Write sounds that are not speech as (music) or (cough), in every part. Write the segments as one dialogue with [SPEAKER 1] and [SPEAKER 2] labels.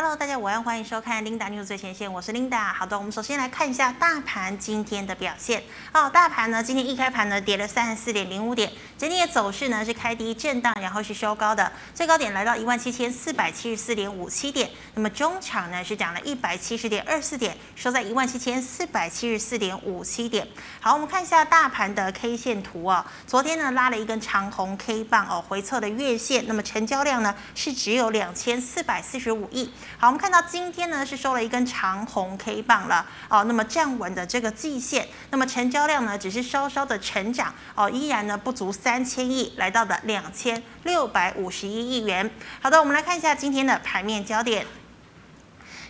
[SPEAKER 1] Hello，大家午安，欢迎收看 Linda News 最前线，我是 Linda。好的，我们首先来看一下大盘今天的表现。哦，大盘呢今天一开盘呢跌了三十四点零五点，整体的走势呢是开低震荡，然后是收高的，最高点来到一万七千四百七十四点五七点。那么中场呢是涨了一百七十点二四点，收在一万七千四百七十四点五七点。好，我们看一下大盘的 K 线图、哦，昨天呢拉了一根长红 K 棒哦，回测的月线，那么成交量呢是只有两千四百四十五亿。好，我们看到今天呢是收了一根长红 K 棒了哦，那么站稳的这个季线，那么成交量呢只是稍稍的成长哦，依然呢不足三千亿，来到了两千六百五十一亿元。好的，我们来看一下今天的盘面焦点。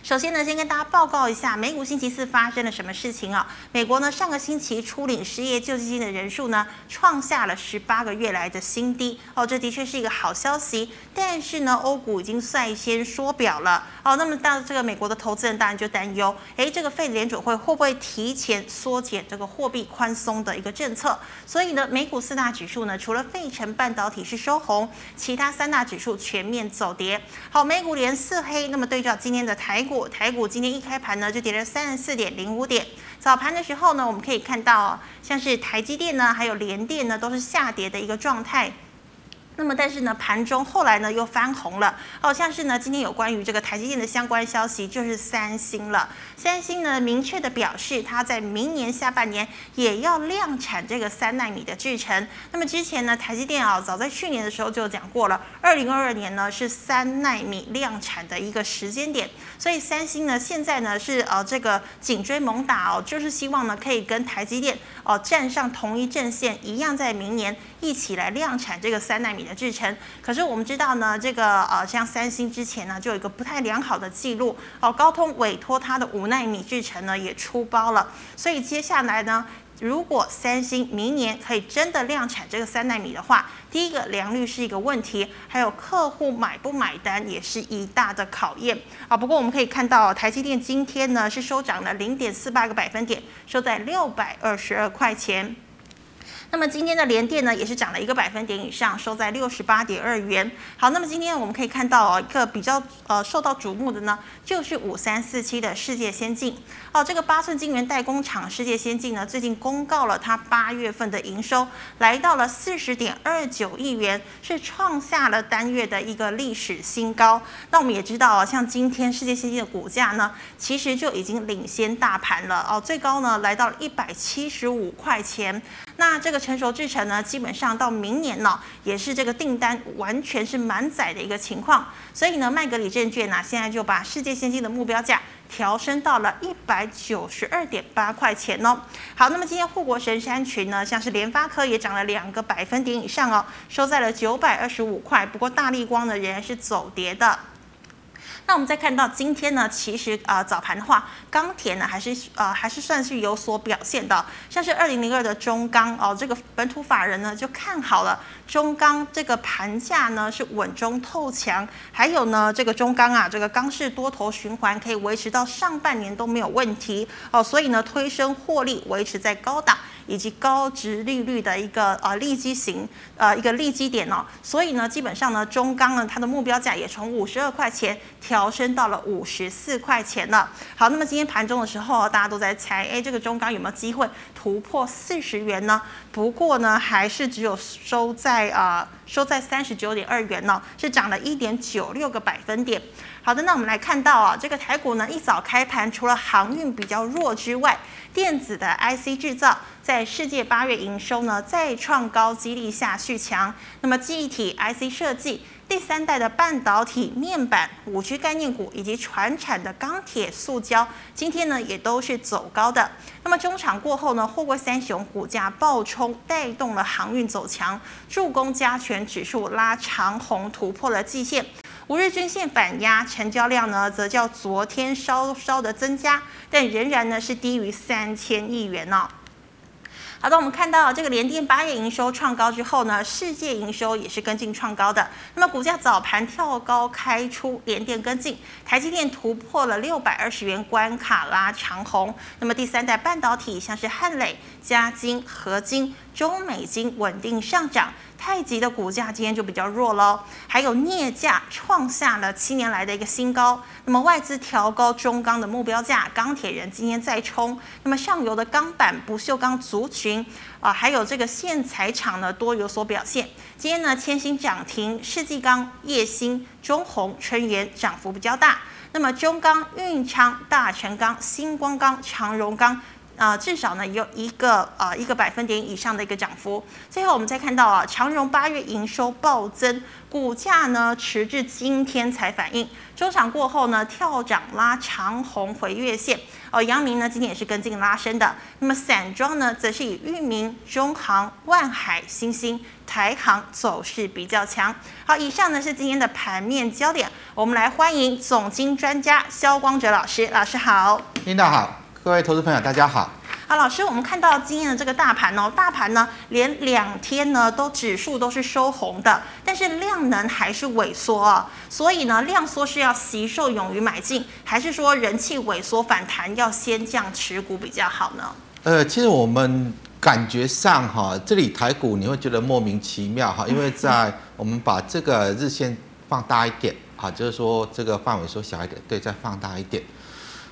[SPEAKER 1] 首先呢，先跟大家报告一下美股星期四发生了什么事情啊？美国呢上个星期初领失业救济金的人数呢创下了十八个月来的新低哦，这的确是一个好消息。但是呢，欧股已经率先缩表了哦。那么到这个美国的投资人当然就担忧，诶，这个费联准会会不会提前缩减这个货币宽松的一个政策？所以呢，美股四大指数呢，除了费城半导体是收红，其他三大指数全面走跌。好，美股连四黑。那么对照今天的台股。台股今天一开盘呢，就跌了三十四点零五点。早盘的时候呢，我们可以看到，像是台积电呢，还有联电呢，都是下跌的一个状态。那么，但是呢，盘中后来呢又翻红了，好像是呢今天有关于这个台积电的相关消息，就是三星了。三星呢明确的表示，它在明年下半年也要量产这个三奈米的制程。那么之前呢，台积电啊，早在去年的时候就讲过了，二零二二年呢是三奈米量产的一个时间点。所以三星呢现在呢是呃这个紧追猛打哦，就是希望呢可以跟台积电哦站上同一阵线，一样在明年一起来量产这个三纳米的制程，可是我们知道呢，这个呃，像三星之前呢就有一个不太良好的记录哦，高通委托它的五纳米制程呢也出包了，所以接下来呢，如果三星明年可以真的量产这个三纳米的话，第一个良率是一个问题，还有客户买不买单也是一大的考验啊。不过我们可以看到，台积电今天呢是收涨了零点四八个百分点，收在六百二十二块钱。那么今天的联电呢，也是涨了一个百分点以上，收在六十八点二元。好，那么今天我们可以看到哦，一个比较呃受到瞩目的呢，就是五三四七的世界先进。哦，这个八寸晶圆代工厂世界先进呢，最近公告了它八月份的营收来到了四十点二九亿元，是创下了单月的一个历史新高。那我们也知道啊，像今天世界先进的股价呢，其实就已经领先大盘了哦，最高呢来到了一百七十五块钱。那这个成熟制程呢，基本上到明年呢，也是这个订单完全是满载的一个情况。所以呢，麦格理证券呢，现在就把世界先进的目标价调升到了一百九十二点八块钱哦。好，那么今天护国神山群呢，像是联发科也涨了两个百分点以上哦，收在了九百二十五块。不过大立光呢，仍然是走跌的。那我们再看到今天呢，其实呃早盘的话，钢铁呢还是呃还是算是有所表现的，像是二零零二的中钢哦，这个本土法人呢就看好了中钢这个盘价呢是稳中透强，还有呢这个中钢啊这个钢市多头循环可以维持到上半年都没有问题哦，所以呢推升获利维持在高档。以及高值利率的一个呃利基型呃一个利基点哦，所以呢基本上呢中钢呢它的目标价也从五十二块钱调升到了五十四块钱了。好，那么今天盘中的时候，大家都在猜，哎，这个中钢有没有机会突破四十元呢？不过呢还是只有收在啊、呃、收在三十九点二元呢，是涨了一点九六个百分点。好的，那我们来看到啊，这个台股呢一早开盘，除了航运比较弱之外，电子的 IC 制造在世界八月营收呢再创高，激励下续强。那么记忆体 IC 设计、第三代的半导体面板、五 G 概念股以及船产的钢铁、塑胶，今天呢也都是走高的。那么中场过后呢，货柜三雄股价暴冲，带动了航运走强，助攻加权指数拉长红，突破了季线。五日均线反压，成交量呢则较昨天稍稍的增加，但仍然呢是低于三千亿元呢、哦。好的，我们看到这个联电八月营收创高之后呢，世界营收也是跟进创高的。那么股价早盘跳高开出，联电跟进，台积电突破了六百二十元关卡拉长红。那么第三代半导体像是汉磊、嘉金、合金、中美金稳定上涨。太极的股价今天就比较弱喽，还有镍价创下了七年来的一个新高。那么外资调高中钢的目标价，钢铁人今天再冲。那么上游的钢板、不锈钢族群啊，还有这个线材厂呢，多有所表现。今天呢，千兴涨停，世纪钢、烨兴、中鸿、春源涨幅比较大。那么中钢、运昌、大成钢、星光钢、长荣钢。啊、至少呢有一个啊、一个百分点以上的一个涨幅。最后我们再看到啊，长荣八月营收暴增，股价呢迟至今天才反应。周场过后呢跳涨拉长红回月线。哦，阳明呢今天也是跟进拉升的。那么散装呢则是以裕民、中航、万海、新星、台航走势比较强。好，以上呢是今天的盘面焦点。我们来欢迎总经专家萧光哲老师，老师好。
[SPEAKER 2] 领导好。各位投资朋友，大家好。
[SPEAKER 1] 好，老师，我们看到今天的这个大盘哦，大盘呢连两天呢都指数都是收红的，但是量能还是萎缩啊。所以呢，量缩是要惜售勇于买进，还是说人气萎缩反弹要先降持股比较好呢？
[SPEAKER 2] 呃，其实我们感觉上哈，这里台股你会觉得莫名其妙哈，因为在我们把这个日线放大一点啊，就是说这个范围缩小一点，对，再放大一点。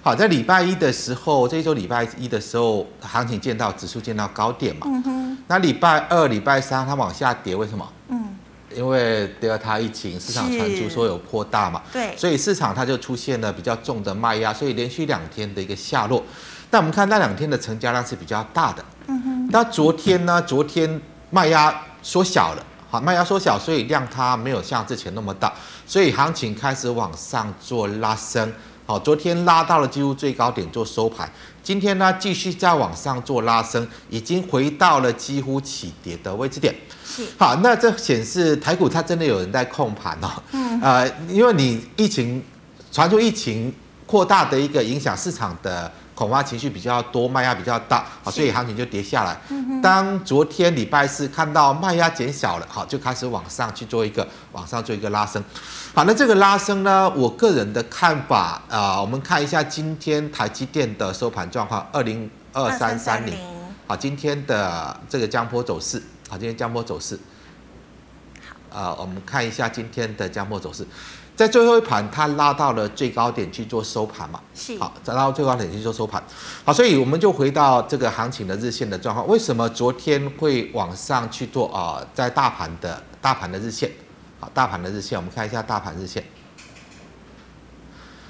[SPEAKER 2] 好，在礼拜一的时候，这一周礼拜一的时候，行情见到指数见到高点嘛。嗯哼。那礼拜二、礼拜三它往下跌，为什么？嗯。因为德尔塔疫情，市场传出说有扩大嘛。对。所以市场它就出现了比较重的卖压，所以连续两天的一个下落。但我们看那两天的成交量是比较大的。嗯哼。那昨天呢？昨天卖压缩小了，好，卖压缩小，所以量它没有像之前那么大，所以行情开始往上做拉升。好，昨天拉到了几乎最高点做收盘，今天呢继续再往上做拉升，已经回到了几乎起跌的位置点。是，好，那这显示台股它真的有人在控盘哦。嗯。呃，因为你疫情传出疫情扩大的一个影响，市场的恐慌情绪比较多，卖压比较大，好，所以行情就跌下来。嗯。当昨天礼拜四看到卖压减小了，好，就开始往上去做一个往上做一个拉升。好，那这个拉升呢？我个人的看法啊、呃，我们看一下今天台积电的收盘状况，二零二三三零。好，今天的这个江波走势，好，今天江波走势。好，啊，我们看一下今天的江波走势，在最后一盘它拉到了最高点去做收盘嘛？是。好，再拉到最高点去做收盘。好，所以我们就回到这个行情的日线的状况，为什么昨天会往上去做啊、呃？在大盘的大盘的日线。好，大盘的日线，我们看一下大盘日线。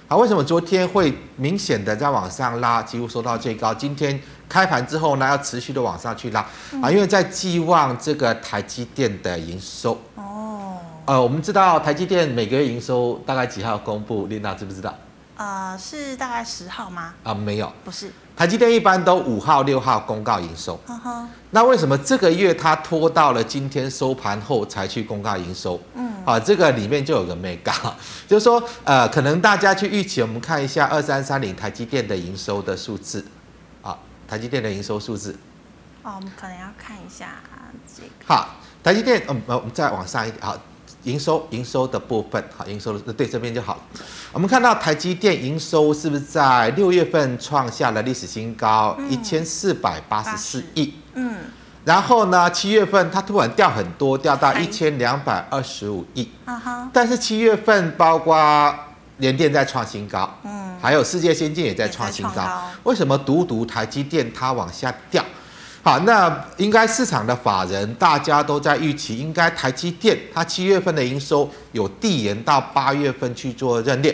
[SPEAKER 2] 好，为什么昨天会明显的在往上拉，几乎收到最高？今天开盘之后呢，要持续的往上去拉啊，因为在寄望这个台积电的营收。哦。呃，我们知道台积电每个月营收大概几号公布？琳娜知不知道？
[SPEAKER 1] 呃，是大概十号吗？
[SPEAKER 2] 啊，没有，
[SPEAKER 1] 不是。
[SPEAKER 2] 台积电一般都五号、六号公告营收。Uh huh. 那为什么这个月它拖到了今天收盘后才去公告营收？嗯，啊，这个里面就有个 mega，，(laughs) 就是说，呃，可能大家去预期，我们看一下二三三零台积电的营收的数字，啊，台积电的营收数字。
[SPEAKER 1] 哦，我们可能要看一下这个。
[SPEAKER 2] 好，台积电，嗯，我们再往上一点，好。营收营收的部分，好，营收的对这边就好。我们看到台积电营收是不是在六月份创下了历史新高，一千四百八十四亿。嗯。然后呢，七月份它突然掉很多，掉到一千两百二十五亿。啊哈。但是七月份包括联电在创新高，嗯，还有世界先进也在创新高。为什么独独台积电它往下掉？好，那应该市场的法人大家都在预期，应该台积电它七月份的营收有递延到八月份去做认列。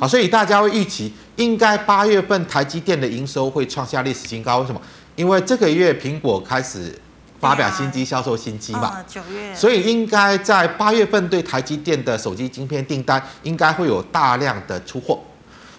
[SPEAKER 2] 好，所以大家会预期，应该八月份台积电的营收会创下历史新高。为什么？因为这个月苹果开始发表新机，销售新机嘛。九月。所以应该在八月份对台积电的手机晶片订单，应该会有大量的出货。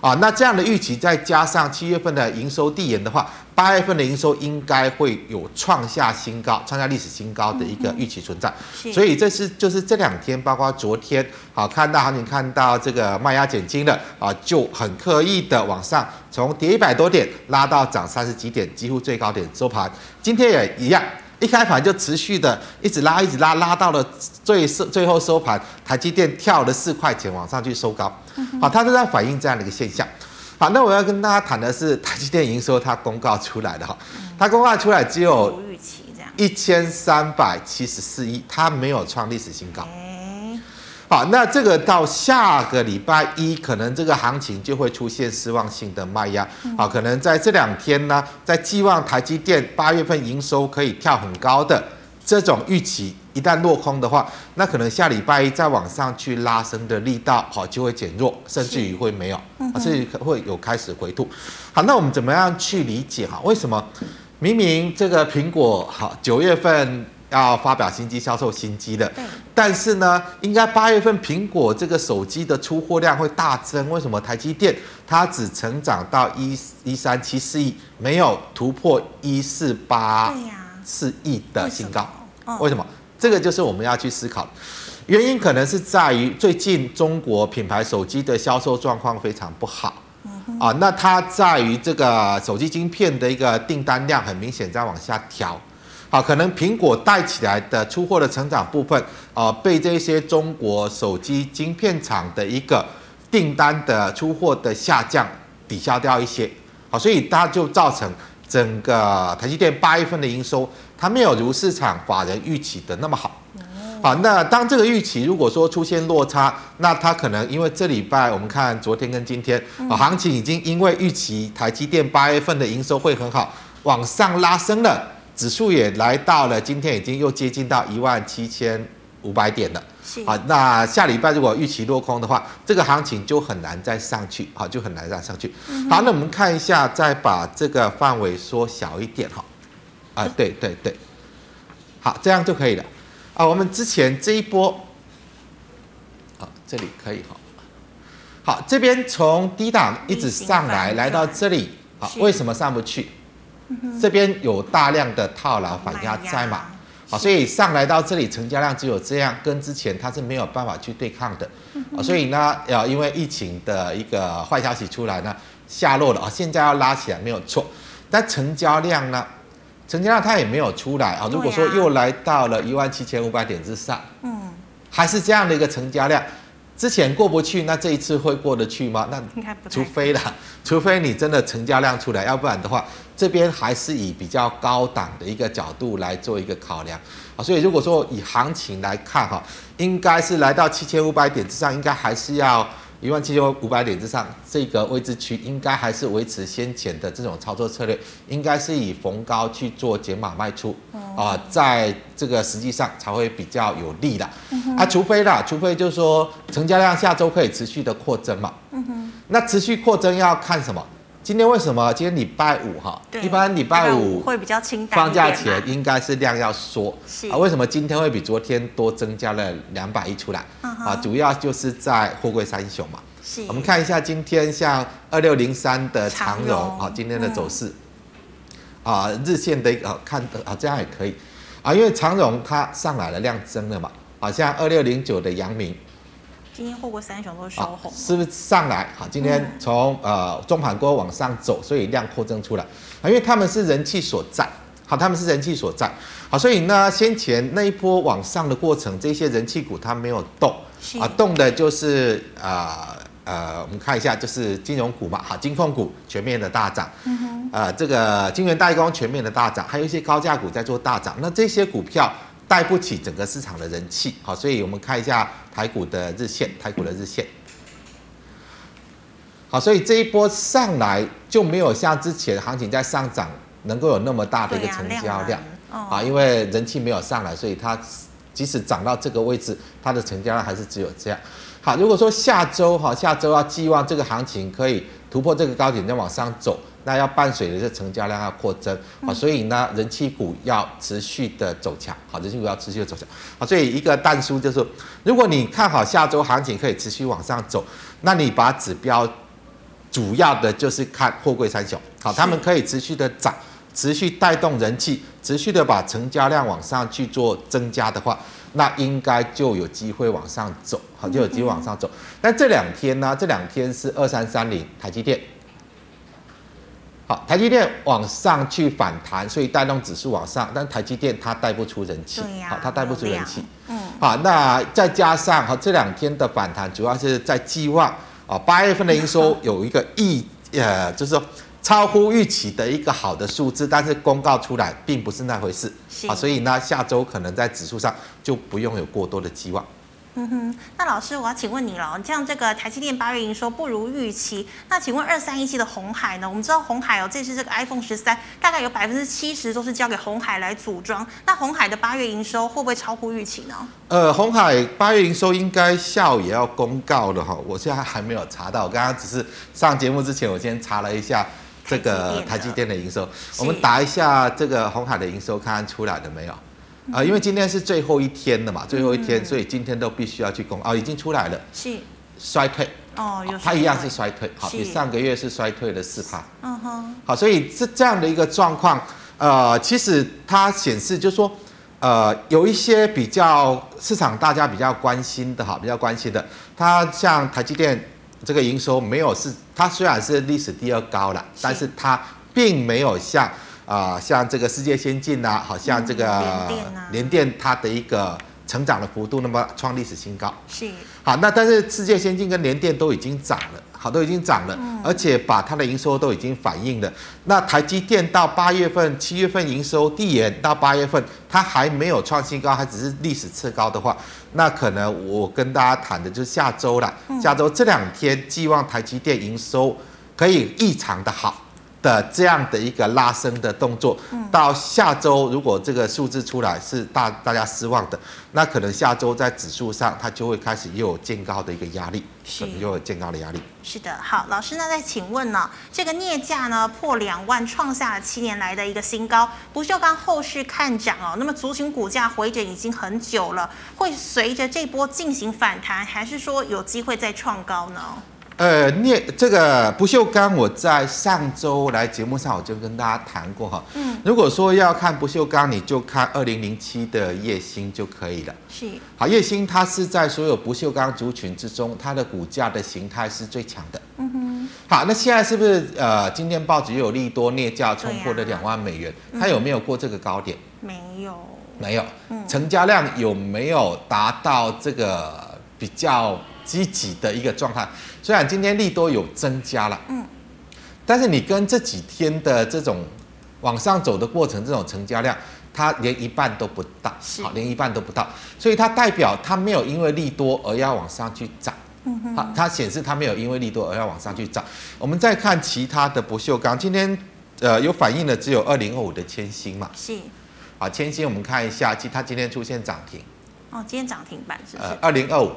[SPEAKER 2] 啊，那这样的预期再加上七月份的营收递延的话。八月份的营收应该会有创下新高、创下历史新高的一个预期存在，所以这是就是这两天，包括昨天，好看到行情看到这个卖压减轻了啊，就很刻意的往上，从跌一百多点拉到涨三十几点，几乎最高点收盘。今天也一样，一开盘就持续的一直拉，一直拉，拉到了最收最后收盘，台积电跳了四块钱往上去收高，好，它都在反映这样的一个现象。好，那我要跟大家谈的是台积电营收，它公告出来的哈，它公告出来只有一千三百七十四亿，它没有创历史新高。
[SPEAKER 1] 哎，
[SPEAKER 2] 好，那这个到下个礼拜一，可能这个行情就会出现失望性的卖压。好，可能在这两天呢，在寄望台积电八月份营收可以跳很高的这种预期。一旦落空的话，那可能下礼拜一再往上去拉升的力道，好就会减弱，甚至于会没有，甚至于会有开始回吐。好，那我们怎么样去理解哈？为什么明明这个苹果好九月份要发表新机销售新机的，但是呢，应该八月份苹果这个手机的出货量会大增，为什么？台积电它只成长到一一三七四亿，没有突破一四八四亿的新高？为什么？这个就是我们要去思考，原因可能是在于最近中国品牌手机的销售状况非常不好，啊，那它在于这个手机晶片的一个订单量很明显在往下调，好，可能苹果带起来的出货的成长部分，啊，被这些中国手机晶片厂的一个订单的出货的下降抵消掉一些，好，所以它就造成整个台积电八月份的营收。它没有如市场法人预期的那么好，好，那当这个预期如果说出现落差，那它可能因为这礼拜我们看昨天跟今天，啊，行情已经因为预期台积电八月份的营收会很好，往上拉升了，指数也来到了今天已经又接近到一万七千五百点了，好，那下礼拜如果预期落空的话，这个行情就很难再上去，好，就很难再上去。好，那我们看一下，再把这个范围缩小一点哈。啊，对对对，好，这样就可以了。啊，我们之前这一波，好，这里可以哈。好，这边从低档一直上来，来到这里，好，为什么上不去？这边有大量的套牢反压在嘛？好，所以上来到这里，成交量只有这样，跟之前它是没有办法去对抗的。啊，所以呢，要因为疫情的一个坏消息出来呢，下落了啊，现在要拉起来没有错，但成交量呢？成交量它也没有出来啊。如果说又来到了一万七千五百点之上，嗯，还是这样的一个成交量，之前过不去，那这一次会过得去吗？那除非啦，除非你真的成交量出来，要不然的话，这边还是以比较高档的一个角度来做一个考量啊。所以如果说以行情来看哈，应该是来到七千五百点之上，应该还是要。一万七千五百点之上，这个位置区应该还是维持先前的这种操作策略，应该是以逢高去做减码卖出啊，在这个实际上才会比较有利的。啊，除非啦，除非就是说成交量下周可以持续的扩增嘛。那持续扩增要看什么？今天为什么？今天礼拜五哈，一般礼拜五会比较清淡。放假前应该是量要缩啊。为什么今天会比昨天多增加了两百亿出来？啊，主要就是在货柜三雄嘛。是。我们看一下今天像二六零三的长荣啊，今天的走势啊，日线的啊看啊这样也可以啊，因为长荣它上来了，量增了嘛。啊，像二六零九的阳明。今天货柜三雄都收红，是不是上来？好，今天从呃中盘过后往上走，所以量扩增出来。啊，因为他们是人气所在，好，他们是人气所在，好，所以呢，先前那一波往上的过程，这些人气股它没有动，啊，动的就是啊呃，呃，我们看一下，就是金融股嘛，好，金控股全面的大涨，嗯哼，呃，这个晶圆代工全面的大涨，还有一些高价股在做大涨，那这些股票。带不起整个市场的人气，好，所以我们看一下台股的日线，台股的日线，好，所以这一波上来就没有像之前行情在上涨能够有那么大的一个成交量，啊，因为人气没有上来，所以它即使涨到这个位置，它的成交量还是只有这样。好，如果说下周哈，下周要寄望这个行情可以突破这个高点再往上走。那要伴随的是成交量要扩增啊，所以呢，人气股要持续的走强，好，人气股要持续的走强啊，所以一个淡书就是，如果你看好下周行情可以持续往上走，那你把指标主要的就是看货柜三雄，好，他们可以持续的涨，持续带动人气，持续的把成交量往上去做增加的话，那应该就有机会往上走，好，就有机会往上走。但这两天呢，这两天是二三三零台积电。好，台积电往上去反弹，所以带动指数往上，但台积电它带不出人气，好、啊，它带不出人气。嗯，好，那再加上哈这两天的反弹，主要是在寄望啊八月份的营收 (laughs) 有一个意呃，就是说超乎预期的一个好的数字，但是公告出来并不是那回事啊，所以呢，下周可能在指数上就不用有过多的寄望。
[SPEAKER 1] 嗯哼，那老师，我要请问你了，像这个台积电八月营收不如预期，那请问二三一七的红海呢？我们知道红海哦，这次这个 iPhone 十三大概有百分之七十都是交给红海来组装，那红海的八月营收会不会超乎预期呢？
[SPEAKER 2] 呃，红海八月营收应该下午也要公告了哈，我现在还没有查到，我刚刚只是上节目之前我先查了一下这个台积电的营收，我们打一下这个红海的营收，看看出来了没有？(laughs) 啊、呃，因为今天是最后一天了嘛，最后一天，嗯、所以今天都必须要去公哦，已经出来了，是。衰退。哦，有它一样是衰退，好，比上个月是衰退了四趴，嗯哼，好，所以是这样的一个状况，呃，其实它显示就是说，呃，有一些比较市场大家比较关心的哈，比较关心的，它像台积电这个营收没有是，它虽然是历史第二高了，但是它并没有像。啊、呃，像这个世界先进呐、啊，好像这个联电它的一个成长的幅度，那么创历史新高。是。好，那但是世界先进跟联电都已经涨了，好，都已经涨了，嗯、而且把它的营收都已经反映了。那台积电到八月份、七月份营收递延到八月份，它还没有创新高，它只是历史次高的话，那可能我跟大家谈的就是下周了。下周这两天，寄望台积电营收可以异常的好。的这样的一个拉升的动作，到下周如果这个数字出来是大大家失望的，那可能下周在指数上它就会开始又有见高的一个压力，是又有见高的压力。
[SPEAKER 1] 是的，好，老师，那再请问呢，这个镍价呢破两万，创下了七年来的一个新高，不锈钢后续看涨哦，那么族群股价回整已经很久了，会随着这波进行反弹，还是说有机会再创高呢？
[SPEAKER 2] 呃，镍这个不锈钢，我在上周来节目上我就跟大家谈过哈。嗯。如果说要看不锈钢，你就看二零零七的叶星就可以了。是。好，叶星它是在所有不锈钢族群之中，它的股价的形态是最强的。嗯哼。好，那现在是不是呃，今天报纸又有利多镍价冲破了两万美元？它有没有过这个高点？
[SPEAKER 1] 没有。
[SPEAKER 2] 没有。嗯。成交量有没有达到这个比较积极的一个状态？虽然今天利多有增加了，嗯，但是你跟这几天的这种往上走的过程，这种成交量，它连一半都不到，好，连一半都不到，所以它代表它没有因为利多而要往上去涨，嗯哼，好，它显示它没有因为利多而要往上去涨。我们再看其他的不锈钢，今天呃有反应的只有二零二五的千星嘛，是，好，千星我们看一下，其它今天出现涨停，
[SPEAKER 1] 哦，今天涨停板是，
[SPEAKER 2] 呃，二零二五。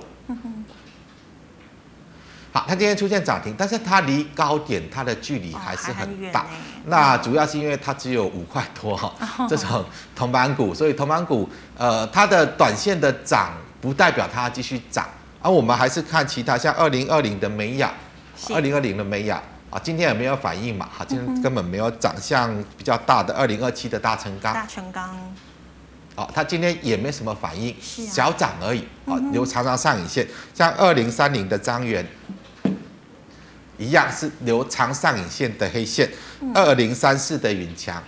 [SPEAKER 2] 好，它今天出现涨停，但是它离高点它的距离还是很大。那主要是因为它只有五块多哈，(laughs) 哦、这种铜板股，所以铜板股呃它的短线的涨不代表它继续涨。而、啊、我们还是看其他像二零二零的美雅，二零二零的美雅啊，今天也没有反应嘛，哈，今天根本没有涨。像比较大的二零二七的大成钢，
[SPEAKER 1] 大成钢，
[SPEAKER 2] 哦，它今天也没什么反应，啊、小涨而已，啊，留长长上影线。像二零三零的彰源。一样是留长上影线的黑线，二零三四的云强，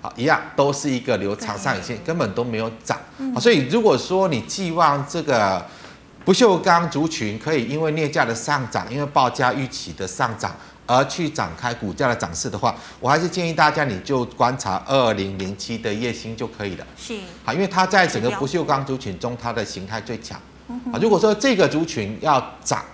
[SPEAKER 2] 好，一样都是一个留长上影线，根本都没有涨。好，所以如果说你寄望这个不锈钢族群可以因为镍价的上涨，因为报价预期的上涨而去展开股价的涨势的话，我还是建议大家你就观察二零零七的叶星就可以了。是，好，因为它在整个不锈钢族群中，它的形态最强。啊，如果说这个族群要涨。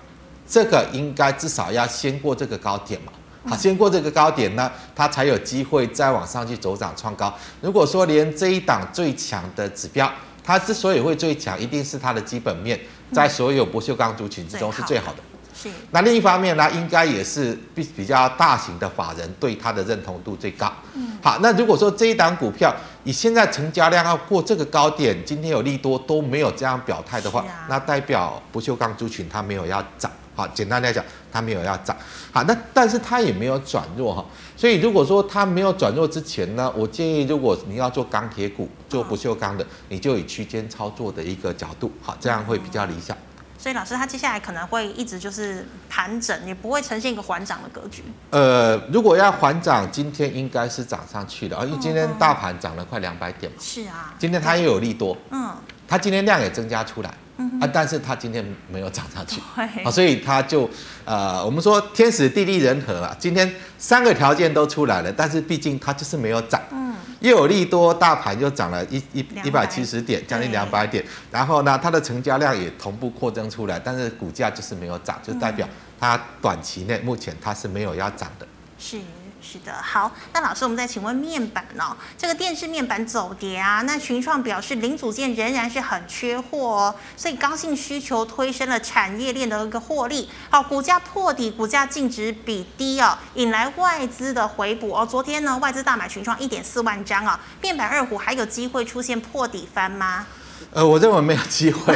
[SPEAKER 2] 这个应该至少要先过这个高点嘛，好，先过这个高点呢，它才有机会再往上去走涨创高。如果说连这一档最强的指标，它之所以会最强，一定是它的基本面在所有不锈钢族群之中是最好的。是。那另一方面呢，应该也是比比较大型的法人对它的认同度最高。嗯。好，那如果说这一档股票你现在成交量要过这个高点，今天有利多都没有这样表态的话，那代表不锈钢族群它没有要涨。好，简单来讲，它没有要涨。好，那但是它也没有转弱哈。所以如果说它没有转弱之前呢，我建议如果你要做钢铁股，做不锈钢的，你就以区间操作的一个角度，好，这样会比较理想。
[SPEAKER 1] 所以老师，他接下来可能会一直就是盘整，也不会呈现一个缓涨的格局。
[SPEAKER 2] 呃，如果要缓涨，今天应该是涨上去的，因为今天大盘涨了快两百点嘛。是啊。今天它又有利多。嗯。它今天量也增加出来。嗯啊，但是它今天没有涨上去，(laughs)
[SPEAKER 1] 对。
[SPEAKER 2] 啊，所以它就呃，我们说天时地利人和啊，今天三个条件都出来了，但是毕竟它就是没有涨，嗯，又有利多，大盘又涨了一一一百七十点，将近两百点，然后呢，它的成交量也同步扩增出来，但是股价就是没有涨，就代表它短期内目前它是没有要涨的，
[SPEAKER 1] 是。是的，好，那老师，我们再请问面板哦，这个电视面板走跌啊，那群创表示零组件仍然是很缺货哦，所以刚性需求推升了产业链的一个获利，好，股价破底，股价净值比低哦，引来外资的回补哦，昨天呢，外资大买群创一点四万张啊，面板二虎还有机会出现破底翻吗？
[SPEAKER 2] 呃，我认为没有机会，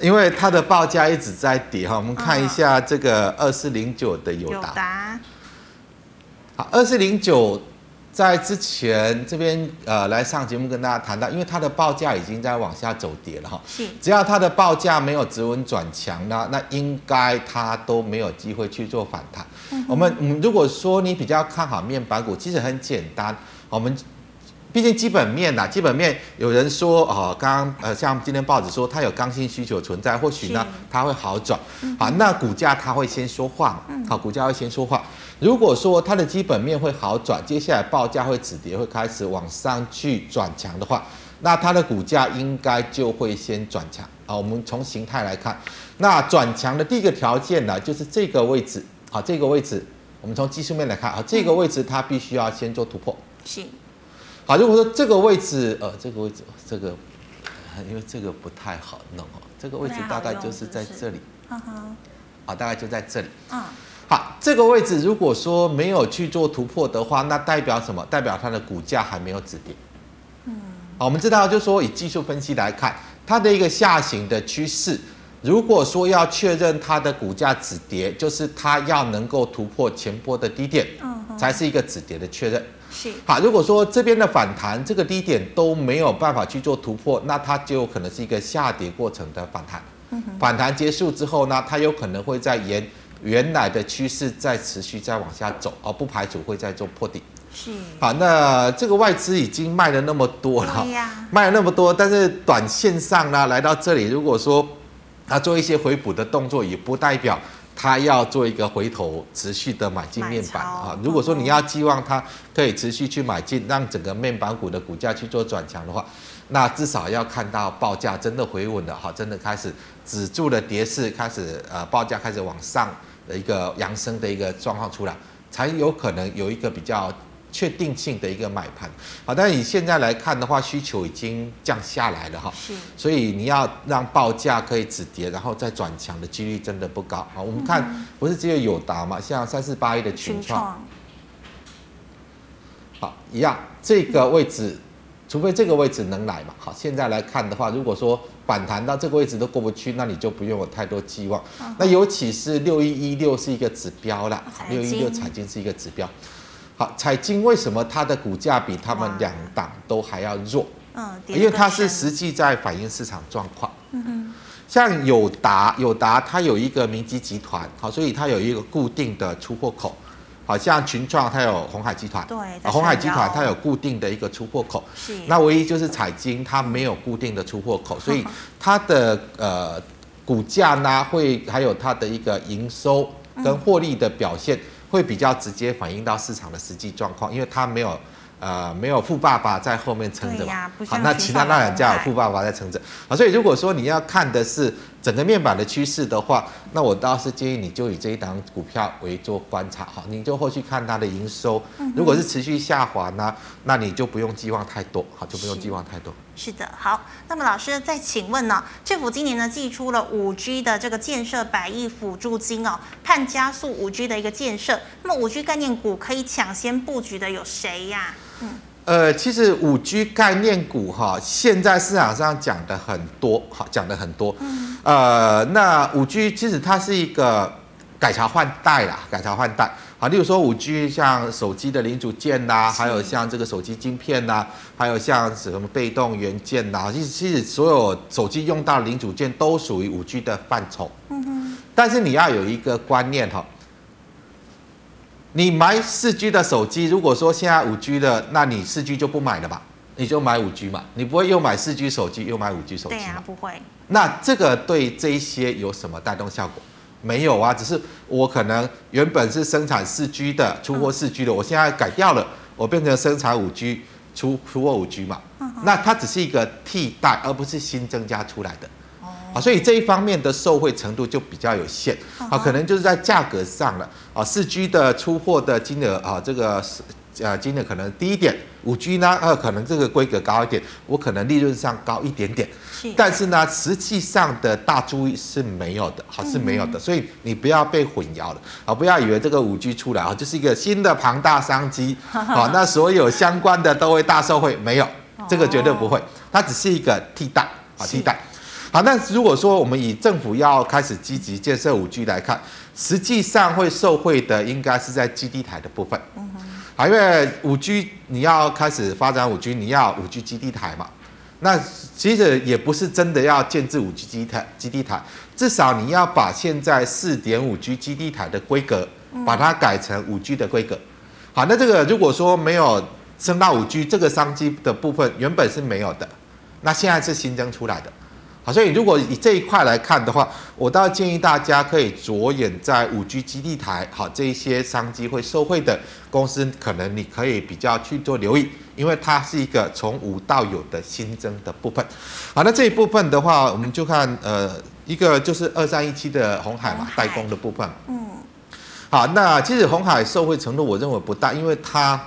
[SPEAKER 2] 因为它的报价一直在跌哈，我们看一下这个二四零九的友达。(laughs) 好，二四零九在之前这边呃来上节目跟大家谈到，因为它的报价已经在往下走跌了哈。是。只要它的报价没有止稳转强，呢那应该它都没有机会去做反弹。嗯。我们嗯，如果说你比较看好面板股，其实很简单，我们。毕竟基本面呐，基本面有人说啊，刚刚呃，像今天报纸说它有刚性需求存在，或许呢它会好转，好，那股价它会先说话嘛，好，股价会先说话。如果说它的基本面会好转，接下来报价会止跌，会开始往上去转强的话，那它的股价应该就会先转强啊。我们从形态来看，那转强的第一个条件呢，就是这个位置啊，这个位置，我们从技术面来看啊，这个位置它必须要先做突破。是。好，如果说这个位置，呃，这个位置，这个，因为这个不太好弄哦，这个位置大概就是在这里，嗯哼，好，大概就在这里，嗯，好，这个位置如果说没有去做突破的话，那代表什么？代表它的股价还没有止跌，嗯，好，我们知道，就是说以技术分析来看，它的一个下行的趋势，如果说要确认它的股价止跌，就是它要能够突破前波的低点，嗯，才是一个止跌的确认。是好，如果说这边的反弹这个低点都没有办法去做突破，那它就有可能是一个下跌过程的反弹。嗯、反弹结束之后呢，它有可能会再沿原来的趋势再持续再往下走，而不排除会再做破底。是好，那这个外资已经卖了那么多了，啊、卖了那么多，但是短线上呢来到这里，如果说它做一些回补的动作，也不代表。他要做一个回头持续的买进面板啊，如果说你要寄望它可以持续去买进，让整个面板股的股价去做转强的话，那至少要看到报价真的回稳了哈，真的开始止住了跌势，开始呃报价开始往上的一个扬升的一个状况出来，才有可能有一个比较。确定性的一个买盘，好，但是以现在来看的话，需求已经降下来了哈，是，所以你要让报价可以止跌，然后再转强的几率真的不高。好。我们看不是只有友达嘛，像三四八一的群创，好，一样这个位置，除非这个位置能来嘛，好，现在来看的话，如果说反弹到这个位置都过不去，那你就不用有太多寄望。那尤其是六一一六是一个指标啦，六一六财经是一个指标。好，彩金为什么它的股价比他们两档都还要弱？嗯，因为它是实际在反映市场状况。嗯哼，像友达，友达它有一个明基集团，好，所以它有一个固定的出货口。好像群创它有鸿海集团，对，鸿海集团它有固定的一个出货口。是，那唯一就是彩金它没有固定的出货口，(laughs) 所以它的呃股价呢会还有它的一个营收跟获利的表现。会比较直接反映到市场的实际状况，因为它没有，呃，没有富爸爸在后面撑着嘛。好，那其他那两家有富爸爸在撑着。啊，所以如果说你要看的是整个面板的趋势的话，那我倒是建议你就以这一档股票为做观察，哈，你就后续看它的营收，如果是持续下滑呢，那你就不用寄望太多，好，就不用寄望太多。
[SPEAKER 1] 是的，好，那么老师再请问呢？政府今年呢寄出了五 G 的这个建设百亿辅助金哦，盼加速五 G 的一个建设。那么五 G 概念股可以抢先布局的有谁呀？嗯，
[SPEAKER 2] 呃，其实五 G 概念股哈，现在市场上讲的很多，好，讲的很多。嗯，呃，那五 G 其实它是一个改朝换代啦，改朝换代。好，例如说五 G 像手机的零组件呐、啊，还有像这个手机晶片呐、啊，还有像什么被动元件呐、啊，其实其实所有手机用到的零组件都属于五 G 的范畴。嗯哼。但是你要有一个观念哈，你买四 G 的手机，如果说现在五 G 的，那你四 G 就不买了吧？你就买五 G 嘛，你不会又买四 G 手机又买五 G 手机？对
[SPEAKER 1] 呀、啊，不会。
[SPEAKER 2] 那这个对这一些有什么带动效果？没有啊，只是我可能原本是生产四 G 的，出货四 G 的，我现在改掉了，我变成生产五 G，出出货五 G 嘛。那它只是一个替代，而不是新增加出来的。啊，所以这一方面的受惠程度就比较有限。啊，可能就是在价格上了。啊，四 G 的出货的金额啊，这个是。呃，金额可能低一点，五 G 呢，呃，可能这个规格高一点，我可能利润上高一点点，是，但是呢，实际上的大注意是没有的，好，是没有的，嗯、所以你不要被混淆了，啊，不要以为这个五 G 出来啊，就是一个新的庞大商机，(laughs) 好，那所有相关的都会大受惠，没有，这个绝对不会，它只是一个替代，啊，替代，好，那如果说我们以政府要开始积极建设五 G 来看，实际上会受惠的应该是在基地台的部分。嗯好，因为五 G 你要开始发展五 G，你要五 G 基地台嘛。那其实也不是真的要建置五 G 基台基地台，至少你要把现在四点五 G 基地台的规格，把它改成五 G 的规格。好，那这个如果说没有升到五 G 这个商机的部分，原本是没有的，那现在是新增出来的。好，所以如果以这一块来看的话，我倒建议大家可以着眼在五 G 基地台，好，这一些商机会受惠的公司，可能你可以比较去做留意，因为它是一个从无到有的新增的部分。好，那这一部分的话，我们就看呃一个就是二三一七的鸿海嘛，代工的部分。嗯。好，那其实鸿海受惠程度我认为不大，因为它。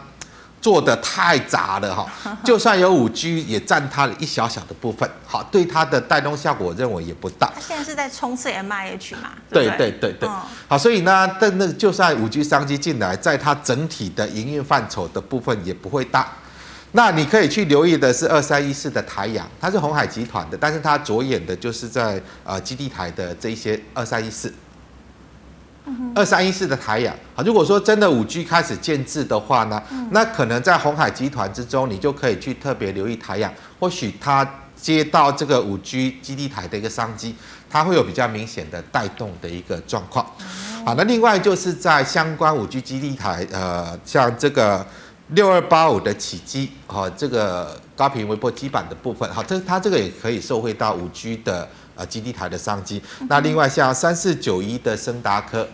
[SPEAKER 2] 做的太杂了哈，(laughs) 就算有五 G 也占它的一小小的部分，好，对它的带动效果我认为也不大。
[SPEAKER 1] 它现在是在冲刺 MIH 嘛？
[SPEAKER 2] 对对对对，好，所以呢，但那就算五 G 商机进来，在它整体的营运范畴的部分也不会大。那你可以去留意的是二三一四的台阳，它是鸿海集团的，但是它着眼的就是在呃基地台的这一些二三一四。二三一四的台阳啊，如果说真的五 G 开始建制的话呢，那可能在鸿海集团之中，你就可以去特别留意台阳，或许它接到这个五 G 基地台的一个商机，它会有比较明显的带动的一个状况。好，那另外就是在相关五 G 基地台，呃，像这个六二八五的起机，哈，这个高频微波基板的部分，好，这它这个也可以受惠到五 G 的。呃，基地台的商机。那另外像三四九一的升达科，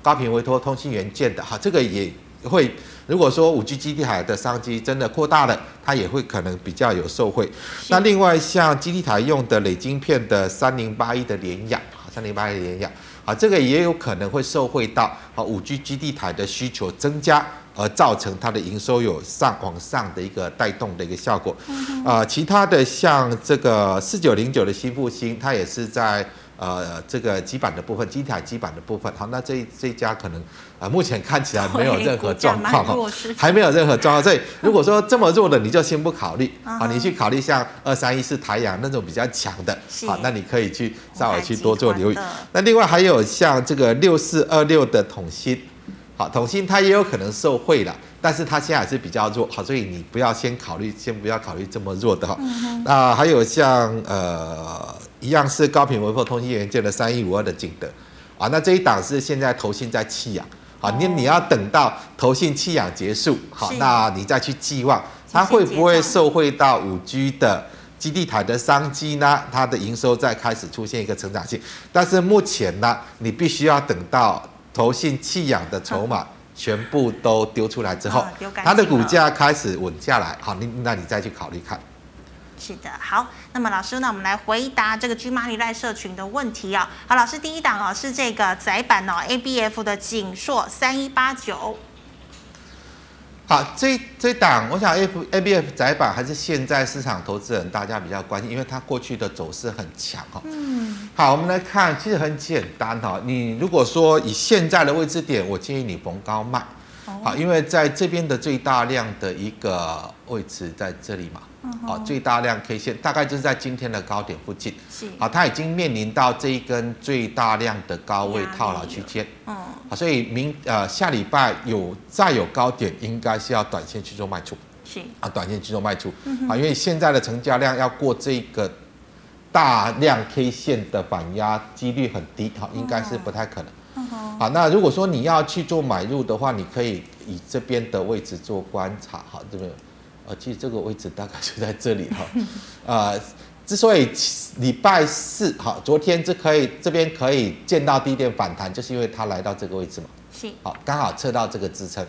[SPEAKER 2] 高频微托通信元件的哈，这个也会。如果说五 G 基地台的商机真的扩大了，它也会可能比较有受惠。那另外像基地台用的磊晶片的三零八一的联雅，三零八一的联亚，啊，这个也有可能会受惠到啊五 G 基地台的需求增加。而造成它的营收有上往上的一个带动的一个效果，啊、呃，其他的像这个四九零九的新复兴，它也是在呃这个基板的部分，基台基板的部分，好，那这这一家可能啊、呃、目前看起来没有任何状况哈，还没有任何状况，所以 (laughs) 如果说这么弱的，你就先不考虑，啊，你去考虑像二三一四台阳那种比较强的，好，那你可以去稍微去多做留意。那另外还有像这个六四二六的统新。好，统芯它也有可能受惠了，但是它现在还是比较弱，好，所以你不要先考虑，先不要考虑这么弱的哈。那、嗯呃、还有像呃一样是高频微波通信元件的三一五二的景德，啊，那这一档是现在投信在弃养，好，你你要等到投信弃养结束，好，那你再去寄望它会不会受惠到五 G 的基地台的商机呢？它的营收再开始出现一个成长性，但是目前呢，你必须要等到。投信弃养的筹码全部都丢出来之后，它的股价开始稳下来。好，你那你再去考虑看。
[SPEAKER 1] 是的，好，那么老师那，我们来回答这个 GMoney Live 社群的问题啊。好，老师第一档哦是这个窄板哦 ABF 的景硕三一八九。
[SPEAKER 2] 好，这这档我想 F A B F 窄板还是现在市场投资人大家比较关心，因为它过去的走势很强哈。嗯。好，我们来看，其实很简单哈。你如果说以现在的位置点，我建议你逢高卖。好，因为在这边的最大量的一个位置在这里嘛。好，最大量 K 线大概就是在今天的高点附近。是。啊，它已经面临到这一根最大量的高位套牢区间。嗯。好，所以明呃下礼拜有再有高点，应该是要短线去做卖出。是。啊，短线去做卖出。嗯。啊，因为现在的成交量要过这个大量 K 线的反压几率很低，好，应该是不太可能。嗯。好，那如果说你要去做买入的话，你可以以这边的位置做观察。好，这边。啊，其实这个位置大概就在这里哈，啊，之所以礼拜四好，昨天这可以这边可以见到低点反弹，就是因为它来到这个位置嘛，
[SPEAKER 1] 是。
[SPEAKER 2] 好，刚好测到这个支撑，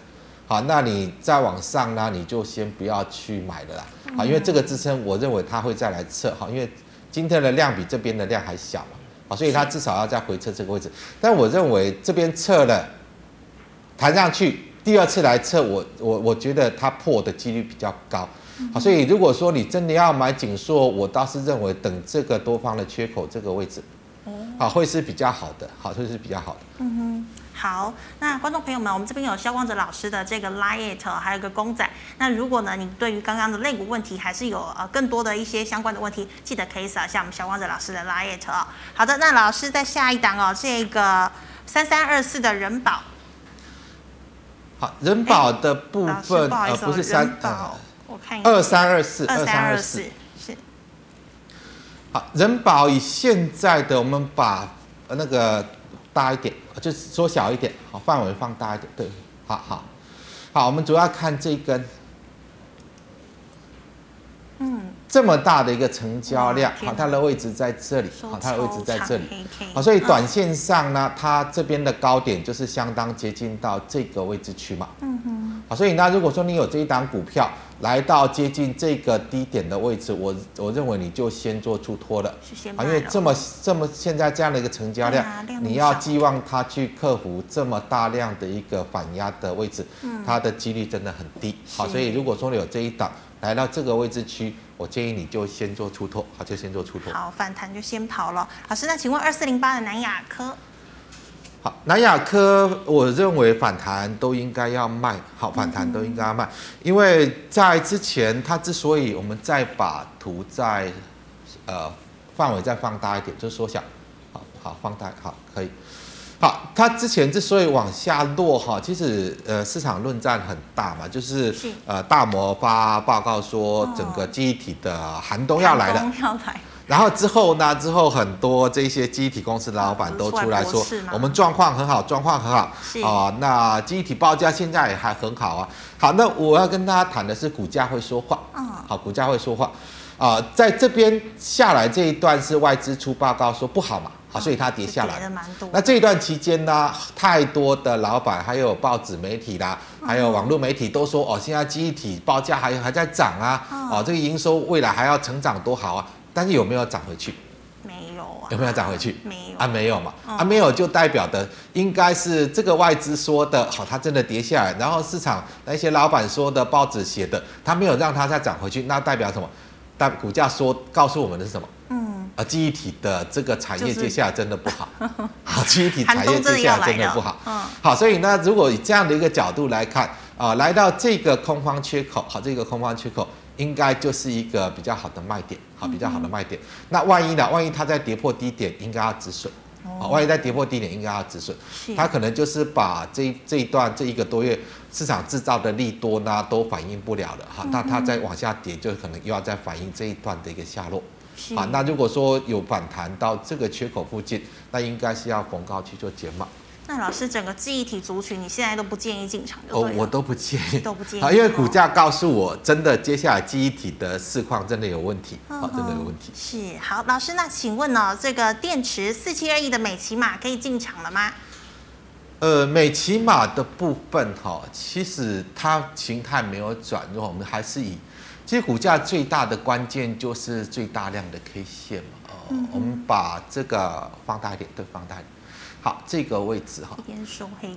[SPEAKER 2] 好，那你再往上呢，你就先不要去买了啦，好，因为这个支撑我认为它会再来测，好，因为今天的量比这边的量还小嘛，好，所以它至少要再回测这个位置，但我认为这边测了弹上去，第二次来测，我我我觉得它破的几率比较高。好，所以如果说你真的要买景硕，我倒是认为等这个多方的缺口这个位置，好，会是比较好的，好，会是比较好的。
[SPEAKER 1] 嗯哼，好，那观众朋友们，我们这边有肖光哲老师的这个 LINE，还有个公仔。那如果呢，你对于刚刚的肋骨问题，还是有呃更多的一些相关的问题，记得可以扫一下我们肖光哲老师的 LINE 哦。好的，那老师在下一档哦，这个三三二四的仁宝。
[SPEAKER 2] 好，仁宝的部分呃、哦、不是三。
[SPEAKER 1] 我看一
[SPEAKER 2] 二三二四，
[SPEAKER 1] 二三二四是。
[SPEAKER 2] 好，人保以现在的我们把那个大一点，就是缩小一点，好，范围放大一点，对，好好好，我们主要看这一根，嗯，这么大的一个成交量，好，它的位置在这里，好，它的位置在这里，好，所以短线上呢，它这边的高点就是相当接近到这个位置去嘛，嗯哼，好，所以那如果说你有这一档股票。来到接近这个低点的位置，我我认为你就先做出脱了，啊，因为这么这么现在这样的一个成交量，你要寄望它去克服这么大量的一个反压的位置，它的几率真的很低。好，所以如果说你有这一档来到这个位置区，我建议你就先做出脱，好，就先做出脱。
[SPEAKER 1] 好，反弹就先跑了。老师，那请问二四零八的南亚科？
[SPEAKER 2] 好，南亚科，我认为反弹都应该要卖，好，反弹都应该要卖，因为在之前它之所以我们再把图再呃范围再放大一点，就缩小，好好放大，好可以，好，它之前之所以往下落哈，其实呃市场论战很大嘛，就是呃大摩发报告说整个记忆体的寒冬要来了。然后之后呢？之后很多这些记忆体公司的老板都出来说，我们状况很好，状况很好啊、呃。那记忆体报价现在也还很好啊。好，那我要跟大家谈的是股价会说话。好，股价会说话啊、呃。在这边下来这一段是外资出报告说不好嘛，好，所以它跌下来。那这一段期间呢，太多的老板还有报纸媒体啦，还有网络媒体都说哦，现在记忆体报价还还在涨啊，哦，这个营收未来还要成长多好啊。但是有没有涨回去？
[SPEAKER 1] 没有啊。
[SPEAKER 2] 有没有涨回去？
[SPEAKER 1] 没有
[SPEAKER 2] 啊，没有嘛。啊，没有就代表的应该是这个外资说的，好，它真的跌下来，然后市场那些老板说的、报纸写的，它没有让它再涨回去，那代表什么？但股价说告诉我们的是什么？嗯。啊，记忆体的这个产业接下来真的不好。(laughs) 好，记忆体产业接下来真的不好。嗯。好，所以呢，如果以这样的一个角度来看，啊，来到这个空方缺口，好，这个空方缺口。应该就是一个比较好的卖点，好，比较好的卖点。那万一呢？万一它在跌破低点，应该要止损。好，万一在跌破低点，应该要止损。它可能就是把这这一段这一个多月市场制造的利多呢，都反映不了了。哈，那它再往下跌，就可能又要再反映这一段的一个下落。好，那如果说有反弹到这个缺口附近，那应该是要逢高去做减码。
[SPEAKER 1] 那老师，整个记忆体族群，你现在都不建议进场的？
[SPEAKER 2] 哦，我都不建议，
[SPEAKER 1] 都不建议。
[SPEAKER 2] 好，因为股价告诉我，真的接下来记忆体的市况真的有问题，好，真的有问题。
[SPEAKER 1] 是，好，老师，那请问呢，这个电池四七二一的美骑马可以进场了吗？
[SPEAKER 2] 呃，美骑马的部分哈，其实它形态没有转弱，我们还是以，其实股价最大的关键就是最大量的 K 线嘛，哦、呃嗯，我们把这个放大一点，对，放大一点。好，这个位置哈，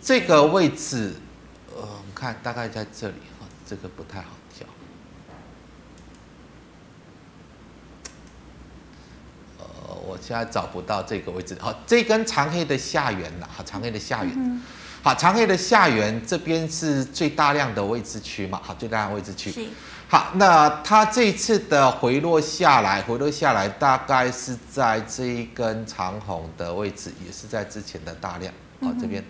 [SPEAKER 2] 这个位置，呃，我们看大概在这里哈，这个不太好调。呃，我现在找不到这个位置。好，这根长黑的下缘呐，好，长黑的下缘。嗯。好，长黑的下缘这边是最大量的位置区嘛？好，最大量的位置区。好，那它这一次的回落下来，回落下来大概是在这一根长红的位置，也是在之前的大量。好，这边，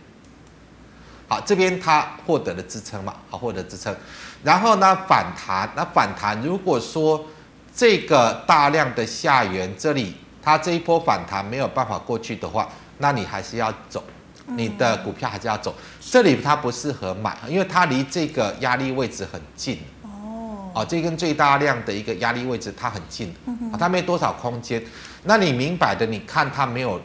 [SPEAKER 2] 好，这边它获得了支撑嘛？好，获得支撑。然后呢，反弹，那反弹，如果说这个大量的下缘这里，它这一波反弹没有办法过去的话，那你还是要走，你的股票还是要走。这里它不适合买，因为它离这个压力位置很近。啊，这根最大量的一个压力位置它很近，啊，它没多少空间。那你明摆的，你看它没有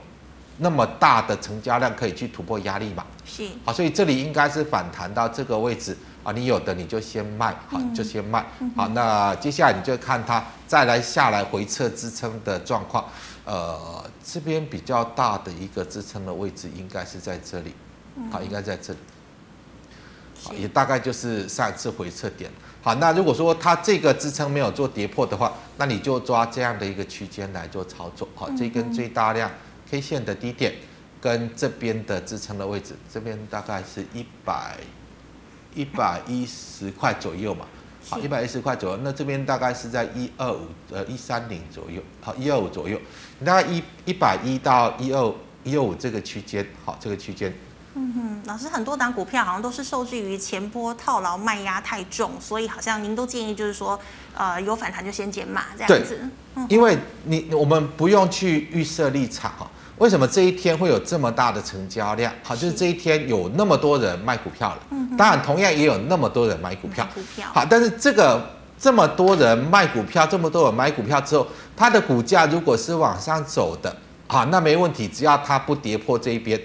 [SPEAKER 2] 那么大的成交量可以去突破压力嘛？
[SPEAKER 1] 是。
[SPEAKER 2] 啊，所以这里应该是反弹到这个位置啊，你有的你就先卖，好，就先卖。好，那接下来你就看它再来下来回撤支撑的状况。呃，这边比较大的一个支撑的位置应该是在这里，好，应该在这里。也大概就是上一次回撤点。好，那如果说它这个支撑没有做跌破的话，那你就抓这样的一个区间来做操作。好，这根最大量 K 线的低点跟这边的支撑的位置，这边大概是一百一百一十块左右嘛。好，一百一十块左右。那这边大概是在一二五呃一三零左右。好，一二五左右，你大概一一百一到一二一二五这个区间。好，这个区间。
[SPEAKER 1] 嗯哼，老师，很多档股票好像都是受制于前波套牢卖压太重，所以好像您都建议就是说，呃，有反弹就先减码这样子。
[SPEAKER 2] 嗯，因为你我们不用去预设立场哈，为什么这一天会有这么大的成交量？好，就是这一天有那么多人卖股票了。嗯，当然同样也有那么多人买股票。
[SPEAKER 1] 股票。
[SPEAKER 2] 好，但是这个这么多人卖股票，这么多人买股票之后，它的股价如果是往上走的，好，那没问题，只要它不跌破这一边。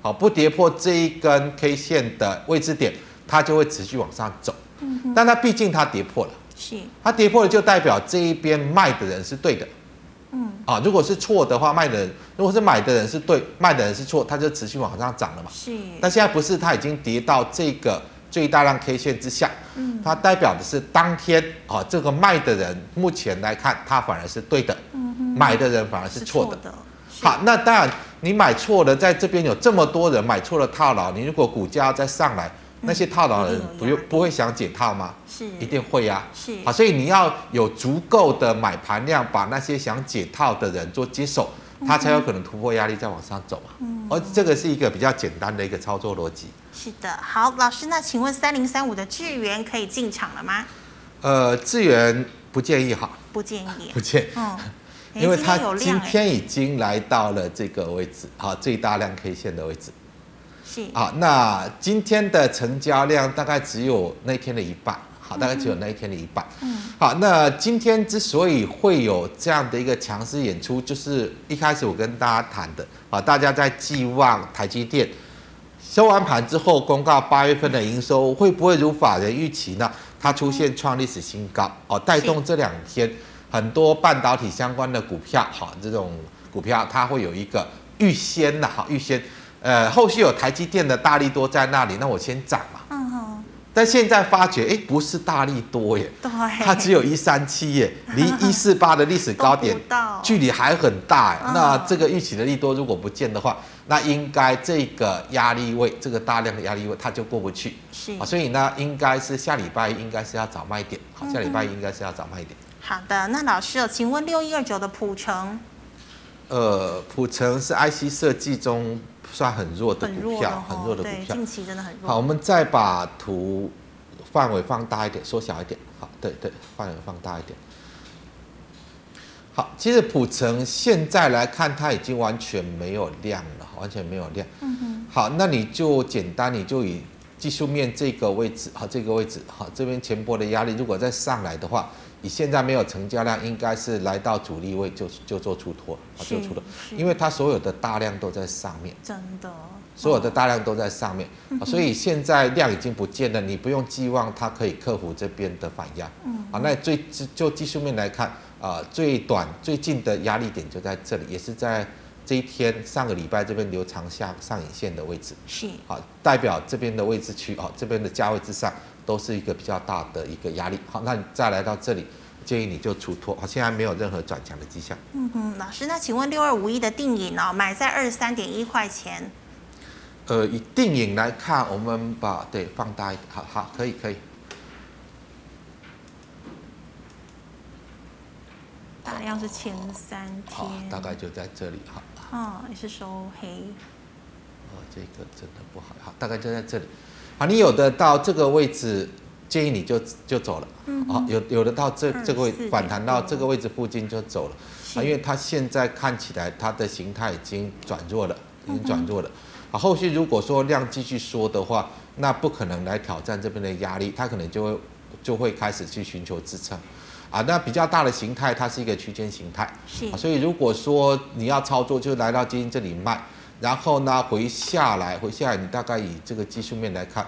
[SPEAKER 2] 好，不跌破这一根 K 线的位置点，它就会持续往上走。嗯，但它毕竟它跌破了，
[SPEAKER 1] 是
[SPEAKER 2] 它跌破了，就代表这一边卖的人是对的。
[SPEAKER 1] 嗯，
[SPEAKER 2] 啊，如果是错的话，卖的人如果是买的人是对，卖的人是错，它就持续往上涨了嘛。
[SPEAKER 1] 是，
[SPEAKER 2] 但现在不是，它已经跌到这个最大量 K 线之下。嗯，它代表的是当天啊，这个卖的人目前来看，它反而是对的。嗯哼，买的人反而是错的。好，那当然。你买错了，在这边有这么多人买错了套牢，你如果股价再上来，那些套牢的人不用不会想解套吗？
[SPEAKER 1] 是，
[SPEAKER 2] 一定会呀。
[SPEAKER 1] 是，
[SPEAKER 2] 好，所以你要有足够的买盘量，把那些想解套的人做接手，他才有可能突破压力再往上走嘛。嗯，而这个是一个比较简单的一个操作逻辑。
[SPEAKER 1] 是的，好，老师，那请问三零三五的智源可以进场了吗？
[SPEAKER 2] 呃，智源不建议哈，
[SPEAKER 1] 不建议，(laughs)
[SPEAKER 2] 不建议。嗯。因为它今天已经来到了这个位置，好，最大量 K 线的位置，
[SPEAKER 1] 是，
[SPEAKER 2] 好，那今天的成交量大概只有那天的一半，好，大概只有那一天的一半，嗯，好，那今天之所以会有这样的一个强势演出，就是一开始我跟大家谈的，啊，大家在寄望台积电收完盘之后公告八月份的营收会不会如法人预期呢？它出现创历史新高，哦，带动这两天。很多半导体相关的股票，哈，这种股票它会有一个预先的，哈，预先，呃，后续有台积电的大力多在那里，那我先涨嘛。嗯哼。但现在发觉，哎，不是大力多耶，
[SPEAKER 1] 对，
[SPEAKER 2] 它只有一三七耶，(laughs) 离一四八的历史高点距离还很大。那这个预期的利多如果不见的话，那应该这个压力位，这个大量的压力位，它就过不去。
[SPEAKER 1] 是。
[SPEAKER 2] 啊，所以呢，应该是下礼拜应该是要找卖点，好，下礼拜应该是要找卖点。
[SPEAKER 1] 好的，那老师，请问六一二九的普成，
[SPEAKER 2] 呃，普成是 IC 设计中算很弱的股票，很弱的股票，
[SPEAKER 1] 近期真的很弱。
[SPEAKER 2] 好，我们再把图范围放大一点，缩小一点。好，对对，范围放大一点。好，其实普成现在来看，它已经完全没有量了，完全没有量。嗯哼。好，那你就简单，你就以技术面这个位置，好，这个位置，好，这边前波的压力，如果再上来的话。你现在没有成交量，应该是来到主力位就就做出脱啊，就出脱，因为它所有的大量都在上面，
[SPEAKER 1] 真的，
[SPEAKER 2] 所有的大量都在上面，哦、所以现在量已经不见了，你不用寄望它可以克服这边的反压，嗯，啊，那最就技术面来看，啊，最短最近的压力点就在这里，也是在这一天上个礼拜这边留长下上影线的位置，
[SPEAKER 1] 是，
[SPEAKER 2] 啊，代表这边的位置区，啊，这边的价位之上。都是一个比较大的一个压力。好，那你再来到这里，建议你就出脱。好，现在没有任何转强的迹象。
[SPEAKER 1] 嗯哼，老师，那请问六二五一的定影哦，买在二十三点一块钱。
[SPEAKER 2] 呃，以定影来看，我们把对放大一点，好好，可以可以。
[SPEAKER 1] 大量是前三天。
[SPEAKER 2] 好，大概就在这里哈。
[SPEAKER 1] 哦，也是收黑。
[SPEAKER 2] 哦，这个真的不好。好，大概就在这里。啊，你有的到这个位置，建议你就就走了。嗯。啊，有有的到这这个位反弹到这个位置附近就走了。啊，因为它现在看起来它的形态已经转弱了，已经转弱了。啊，后续如果说量继续缩的话，那不可能来挑战这边的压力，它可能就会就会开始去寻求支撑。啊，那比较大的形态，它是一个区间形态，
[SPEAKER 1] 是、啊。
[SPEAKER 2] 所以如果说你要操作，就来到接近这里卖，然后呢回下来，回下来，你大概以这个技术面来看，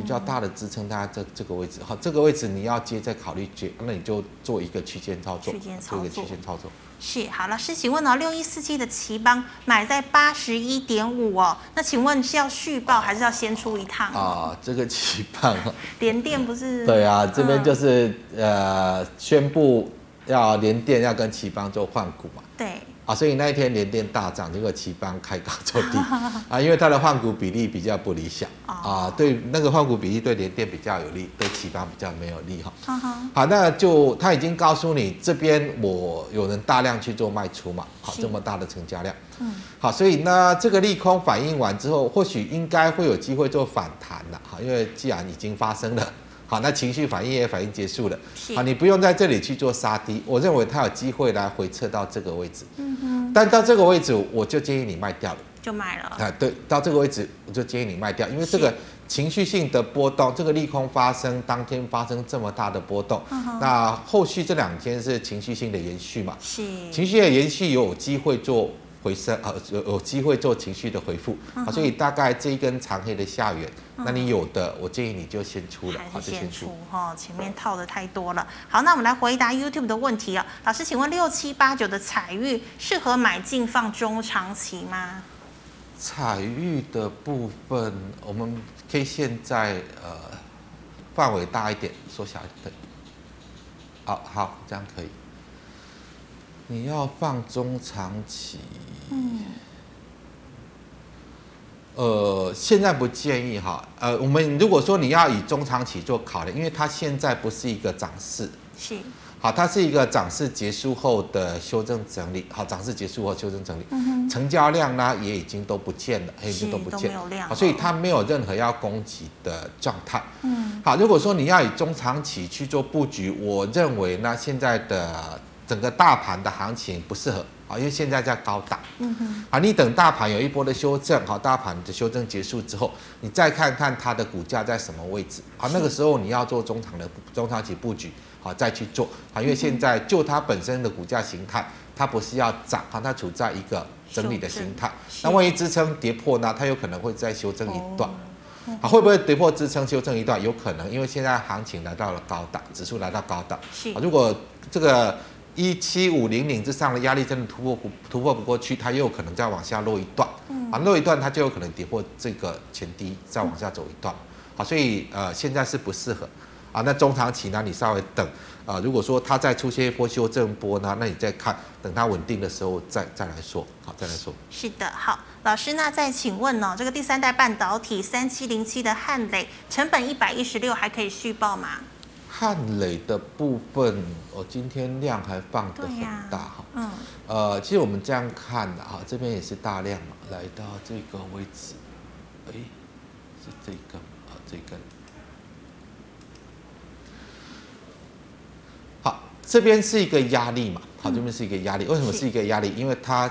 [SPEAKER 2] 比较大的支撑大概这这个位置，好，这个位置你要接再考虑接，那你就做一个区间操作，
[SPEAKER 1] 区间操作，
[SPEAKER 2] 做一个区间操作。
[SPEAKER 1] 是，好，老师，请问哦，六一四七的奇邦买在八十一点五哦，那请问是要续报还是要先出一趟
[SPEAKER 2] 啊？这个奇邦，
[SPEAKER 1] 联电不是？(laughs)
[SPEAKER 2] 对啊，这边就是、嗯、呃宣布要联电要跟奇邦做换股嘛。
[SPEAKER 1] 对。
[SPEAKER 2] 啊，所以那一天联电大涨，结果旗邦开高走低啊，因为它的换股比例比较不理想啊，对那个换股比例对联电比较有利，对旗邦比较没有利哈。好，那就他已经告诉你这边我有人大量去做卖出嘛，好，这么大的成交量，嗯，好，所以呢这个利空反应完之后，或许应该会有机会做反弹了，哈，因为既然已经发生了。好，那情绪反应也反应结束了。好，你不用在这里去做杀低，我认为它有机会来回撤到这个位置。嗯哼。但到这个位置，我就建议你卖掉了。
[SPEAKER 1] 就卖了。
[SPEAKER 2] 啊，对，到这个位置我就建议你卖掉，因为这个情绪性的波动，这个利空发生当天发生这么大的波动，嗯、那后续这两天是情绪性的延续嘛？是。情绪的延续有机会做。回升啊，有有机会做情绪的回复啊，所以大概这一根长黑的下缘，那你有的，我建议你就先出了，
[SPEAKER 1] 好，就先出哈，前面套的太多了。好，那我们来回答 YouTube 的问题啊，老师，请问六七八九的彩玉适合买进放中长期吗？
[SPEAKER 2] 彩玉的部分，我们可以现在呃范围大一点，缩小一点，好好，这样可以。你要放中长期，嗯，呃，现在不建议哈，呃，我们如果说你要以中长期做考量，因为它现在不是一个涨势，
[SPEAKER 1] 是，
[SPEAKER 2] 好，它是一个涨势结束后的修正整理，好，涨势结束后修正整理，嗯哼，成交量呢也已经都不见了，已经都不见了，所以它没有任何要攻击的状态，嗯，好，如果说你要以中长期去做布局，我认为呢现在的。整个大盘的行情不适合啊，因为现在在高档。嗯哼。啊，你等大盘有一波的修正，好，大盘的修正结束之后，你再看看它的股价在什么位置。好，那个时候你要做中长的中长期布局，好，再去做。啊，因为现在就它本身的股价形态，它不是要涨，啊，它处在一个整理的形态。那万一支撑跌破呢？它有可能会再修正一段。啊，会不会跌破支撑修正一段？有可能，因为现在行情来到了高档，指数来到高档。是。如果这个。一七五零零之上的压力真的突破不突破不过去，它又有可能再往下落一段，啊，落一段它就有可能跌破这个前低，再往下走一段，好，所以呃现在是不适合，啊，那中长期呢你稍微等，啊，如果说它再出现一波修正波呢，那你再看，等它稳定的时候再再来说，好，再来说。
[SPEAKER 1] 是的，好，老师，那再请问呢、哦，这个第三代半导体三七零七的汉磊成本一百一十六，还可以续报吗？
[SPEAKER 2] 汉磊的部分，我今天量还放得很大哈、啊，嗯，呃，其实我们这样看的哈，这边也是大量嘛，来到这个位置，哎，是这根啊，这根，好，这边是一个压力嘛，好，这边是一个压力，为什么是一个压力？因为它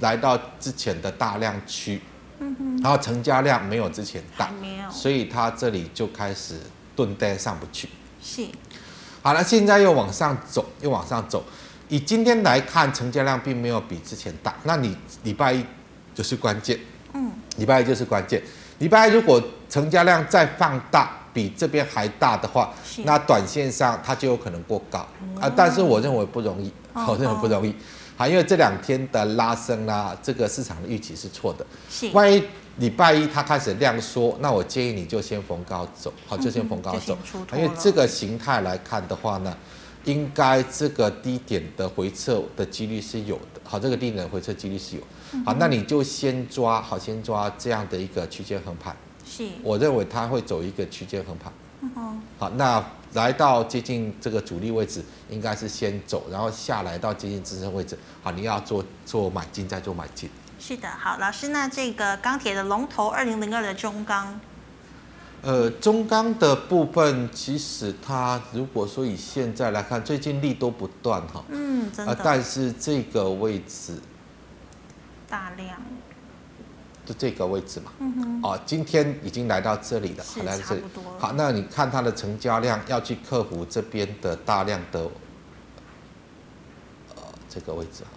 [SPEAKER 2] 来到之前的大量区，嗯哼，然后成交量没有之前大，没有，所以它这里就开始顿带上不去。是，好了，现在又往上走，又往上走。以今天来看，成交量并没有比之前大。那你礼拜一就是关键，嗯，礼拜一就是关键。礼拜一如果成交量再放大，比这边还大的话，那短线上它就有可能过高啊。但是我认为不容易，我认为不容易。好，因为这两天的拉升啊，这个市场的预期是错的。是，万一。礼拜一它开始量缩，那我建议你就先逢高走，好，就先逢高走，因为这个形态来看的话呢，应该这个低点的回撤的几率是有的，好，这个低点的回撤几率是有，好，那你就先抓，好，先抓这样的一个区间横盘，是，我认为它会走一个区间横盘，嗯，好，那来到接近这个主力位置，应该是先走，然后下来到接近支撑位置，好，你要做做买进再做买进。
[SPEAKER 1] 是的，好，老师，那这个钢铁的龙头二零零二的中钢，
[SPEAKER 2] 呃，中钢的部分，其实它如果说以现在来看，最近利多不断哈，
[SPEAKER 1] 嗯，真的，
[SPEAKER 2] 但是这个位置
[SPEAKER 1] 大量，
[SPEAKER 2] 就这个位置嘛。
[SPEAKER 1] 嗯。
[SPEAKER 2] 哦，今天已经来到这里了，
[SPEAKER 1] 是
[SPEAKER 2] 来到
[SPEAKER 1] 这里。
[SPEAKER 2] 好，那你看它的成交量要去克服这边的大量的，呃，这个位置啊，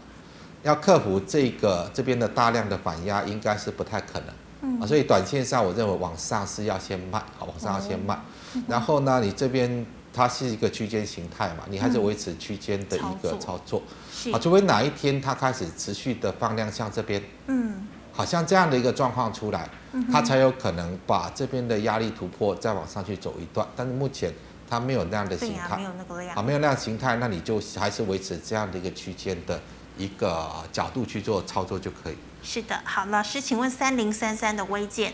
[SPEAKER 2] 要克服这个这边的大量的反压，应该是不太可能。嗯。啊，所以短线上我认为往上是要先卖，好，往上要先卖。嗯。然后呢，你这边。它是一个区间形态嘛，你还是维持区间的一个操作，嗯、啊，除非哪一天它开始持续的放量向这边，嗯，好像这样的一个状况出来，它才有可能把这边的压力突破，再往上去走一段。但是目前它没有那样的形态，啊，没有那个量，啊，没有那样形态，那你就还是维持这样的一个区间的一个角度去做操作就可以。
[SPEAKER 1] 是的，好，老师，请问三零三三的微健。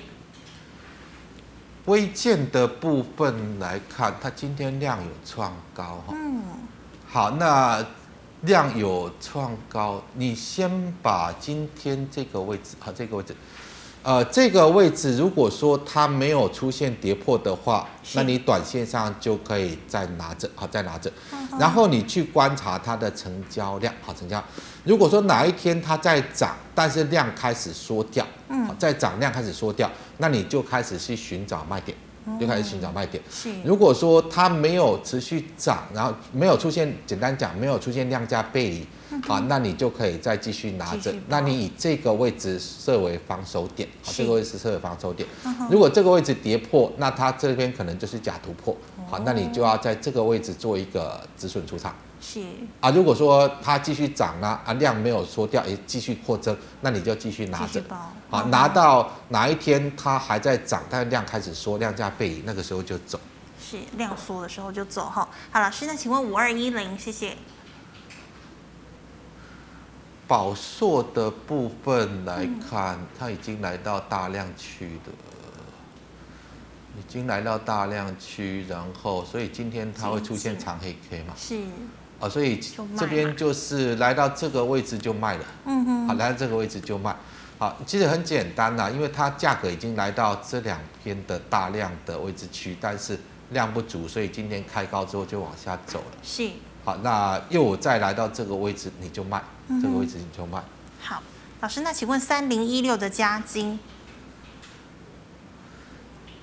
[SPEAKER 2] 微键的部分来看，它今天量有创高哈。嗯。好，那量有创高，你先把今天这个位置，好，这个位置，呃，这个位置如果说它没有出现跌破的话，那你短线上就可以再拿着，好，再拿着。然后你去观察它的成交量，好，成交。如果说哪一天它在涨，但是量开始缩掉，嗯，在涨量开始缩掉，那你就开始去寻找卖点，就开始寻找卖点。是。如果说它没有持续涨，然后没有出现，简单讲，没有出现量价背离，好，那你就可以再继续拿着。那你以这个位置设为防守点，好，这个位置设为防守点。如果这个位置跌破，那它这边可能就是假突破，好，那你就要在这个位置做一个止损出场。是啊，如果说它继续涨呢，啊量没有缩掉，也继续扩增，那你就继续拿着，好，拿到哪一天它还在涨，但量开始缩，量价背离，那个时候就走。
[SPEAKER 1] 是量缩的时候就走哈。好，老师，那请问五二一零，谢谢。
[SPEAKER 2] 宝硕的部分来看，嗯、它已经来到大量区的，已经来到大量区，然后所以今天它会出现长黑 K 嘛？是。啊，所以这边就是来到这个位置就卖了，嗯哼，好，来到这个位置就卖，好，其实很简单啦，因为它价格已经来到这两边的大量的位置区，但是量不足，所以今天开高之后就往下走了，是，好，那又再来到这个位置你就卖，这个位置你就卖。
[SPEAKER 1] 好，老师，那请问三零一六的加金，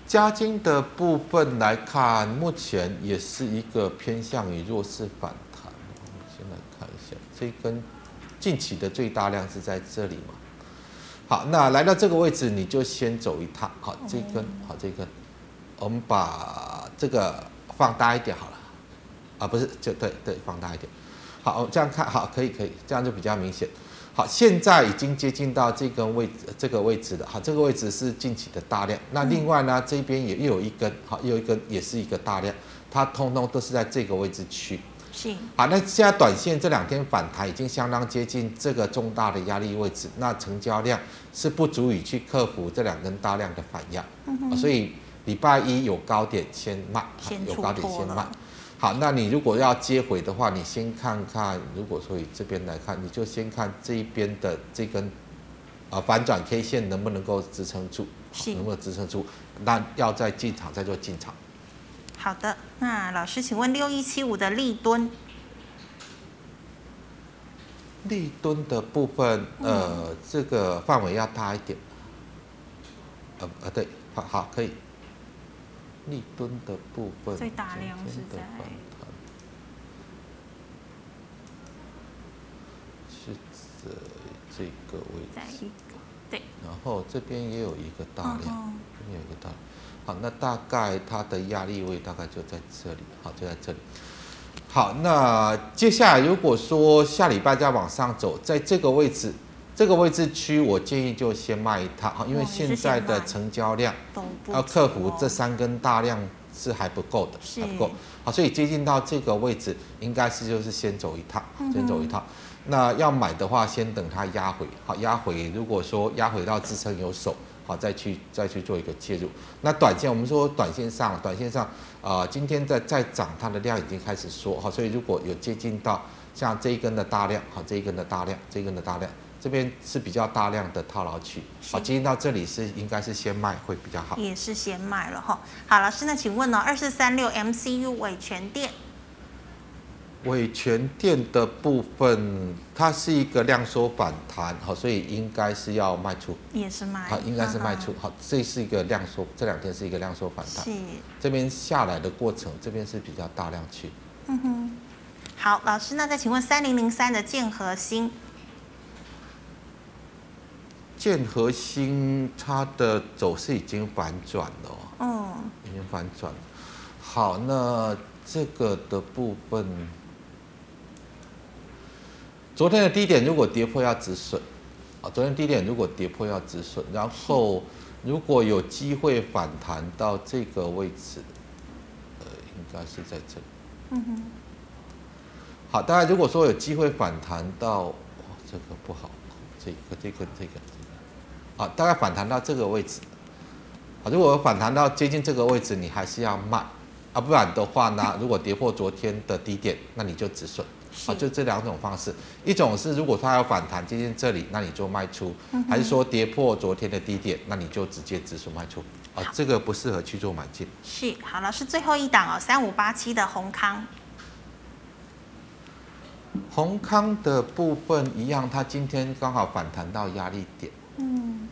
[SPEAKER 2] 加金的部分来看，目前也是一个偏向于弱势反弹。先来看一下。这根近期的最大量是在这里嘛？好，那来到这个位置，你就先走一趟。好，这根好，这根，我们把这个放大一点好了。啊，不是，就对对，放大一点。好，这样看好，可以可以，这样就比较明显。好，现在已经接近到这根位置，这个位置了。好，这个位置是近期的大量。那另外呢，这边也又有一根，好，又有一根也是一个大量，它通通都是在这个位置区。好，那现在短线这两天反弹已经相当接近这个重大的压力位置，那成交量是不足以去克服这两根大量的反压，嗯，所以礼拜一有高点先卖，先有高点先卖。好，那你如果要接回的话，你先看看，如果说以这边来看，你就先看这一边的这根啊反转 K 线能不能够支撑住，能不能支撑住，那要再进场再做进场。
[SPEAKER 1] 好的，那老师，请问六一七五的立吨，
[SPEAKER 2] 立敦的部分，呃，这个范围要大一点，呃呃，对，好好可以。立敦的部分，
[SPEAKER 1] 最大量是在
[SPEAKER 2] 是在这个位置，
[SPEAKER 1] 对，
[SPEAKER 2] 然后这边也有一个大量，这边有一个大量。好，那大概它的压力位大概就在这里，好，就在这里。好，那接下来如果说下礼拜再往上走，在这个位置，这个位置区，我建议就先卖一套，好，因为现在的成交量要克服这三根大量是还不够的，还不够。好，所以接近到这个位置，应该是就是先走一趟，先走一趟。那要买的话，先等它压回，好，压回，如果说压回到支撑有手。好，再去再去做一个介入。那短线，我们说短线上，短线上，啊、呃，今天在在涨，它的量已经开始缩，好，所以如果有接近到像这一根的大量，好，这一根的大量，这一根的大量，这边是比较大量的套牢区，好，今天到这里是应该是先卖会比较好。
[SPEAKER 1] 也是先卖了哈。好，老师，那请问呢，二四三六 MCU 伟全店。
[SPEAKER 2] 伟诠电的部分，它是一个量缩反弹，好，所以应该是要卖出，
[SPEAKER 1] 也是卖，
[SPEAKER 2] 好，应该是卖出，好，这是一个量缩，这两天是一个量缩反弹，
[SPEAKER 1] 是，
[SPEAKER 2] 这边下来的过程，这边是比较大量区，
[SPEAKER 1] 嗯哼，好，老师，那再请问三零零三的建和兴，
[SPEAKER 2] 建和兴它的走势已经反转了，
[SPEAKER 1] 嗯，
[SPEAKER 2] 已经反转了，好，那这个的部分。昨天的低点如果跌破要止损，啊，昨天低点如果跌破要止损，然后如果有机会反弹到这个位置，呃，应该是在这里。嗯哼。好，大家如果说有机会反弹到，哇，这个不好，这个这个这个这个，啊，大概反弹到这个位置，啊，如果反弹到接近这个位置，你还是要卖，啊，不然的话呢，(laughs) 如果跌破昨天的低点，那你就止损。啊，就这两种方式，一种是如果它要反弹接近这里，那你就卖出；还是说跌破昨天的低点，那你就直接止损卖出。啊，这个不适合去做买进。
[SPEAKER 1] 是，好了，是最后一档哦，三五八七的宏康。
[SPEAKER 2] 宏康的部分一样，它今天刚好反弹到压力点。嗯。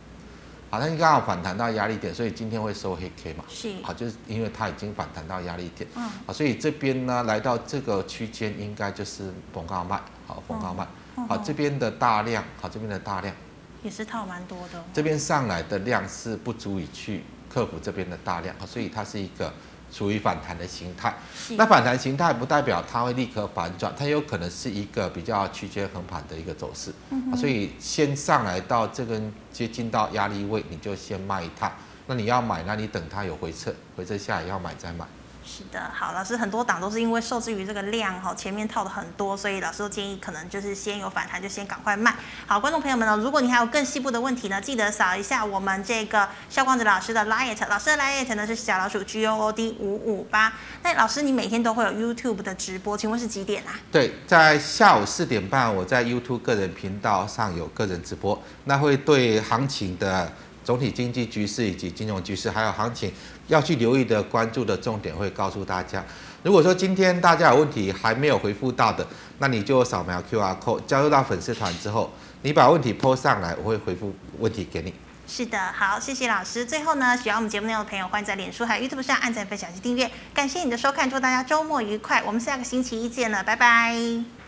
[SPEAKER 2] 好，那你刚好反弹到压力点，所以今天会收黑 K 嘛？
[SPEAKER 1] 是。
[SPEAKER 2] 好，就是因为它已经反弹到压力点。嗯。好，所以这边呢，来到这个区间，应该就是逢高卖。好，逢高卖。嗯、好，这边的大量，好，这边的大量
[SPEAKER 1] 也是套蛮多的。
[SPEAKER 2] 这边上来的量是不足以去克服这边的大量，好，所以它是一个。属于反弹的形态，那反弹形态不代表它会立刻反转，它有可能是一个比较区间横盘的一个走势，嗯，所以先上来到这根接近到压力位，你就先卖一趟。那你要买，那你等它有回撤，回撤下来要买再买。
[SPEAKER 1] 是的，好，老师，很多档都是因为受制于这个量哈，前面套的很多，所以老师都建议可能就是先有反弹就先赶快卖。好，观众朋友们呢，如果你还有更细部的问题呢，记得扫一下我们这个肖光子老师的 LINE，老师的 LINE 呢是小老鼠 G O O D 五五八。那老师，你每天都会有 YouTube 的直播，请问是几点啊？
[SPEAKER 2] 对，在下午四点半，我在 YouTube 个人频道上有个人直播，那会对行情的。总体经济局势以及金融局势，还有行情要去留意的、关注的重点，会告诉大家。如果说今天大家有问题还没有回复到的，那你就扫描 QR code 加入到粉丝团之后，你把问题 po 上来，我会回复问题给你。
[SPEAKER 1] 是的，好，谢谢老师。最后呢，喜欢我们节目内容的朋友，欢迎在脸书还有 YouTube 上按赞、分享及订阅。感谢你的收看，祝大家周末愉快。我们下个星期一见了，拜拜。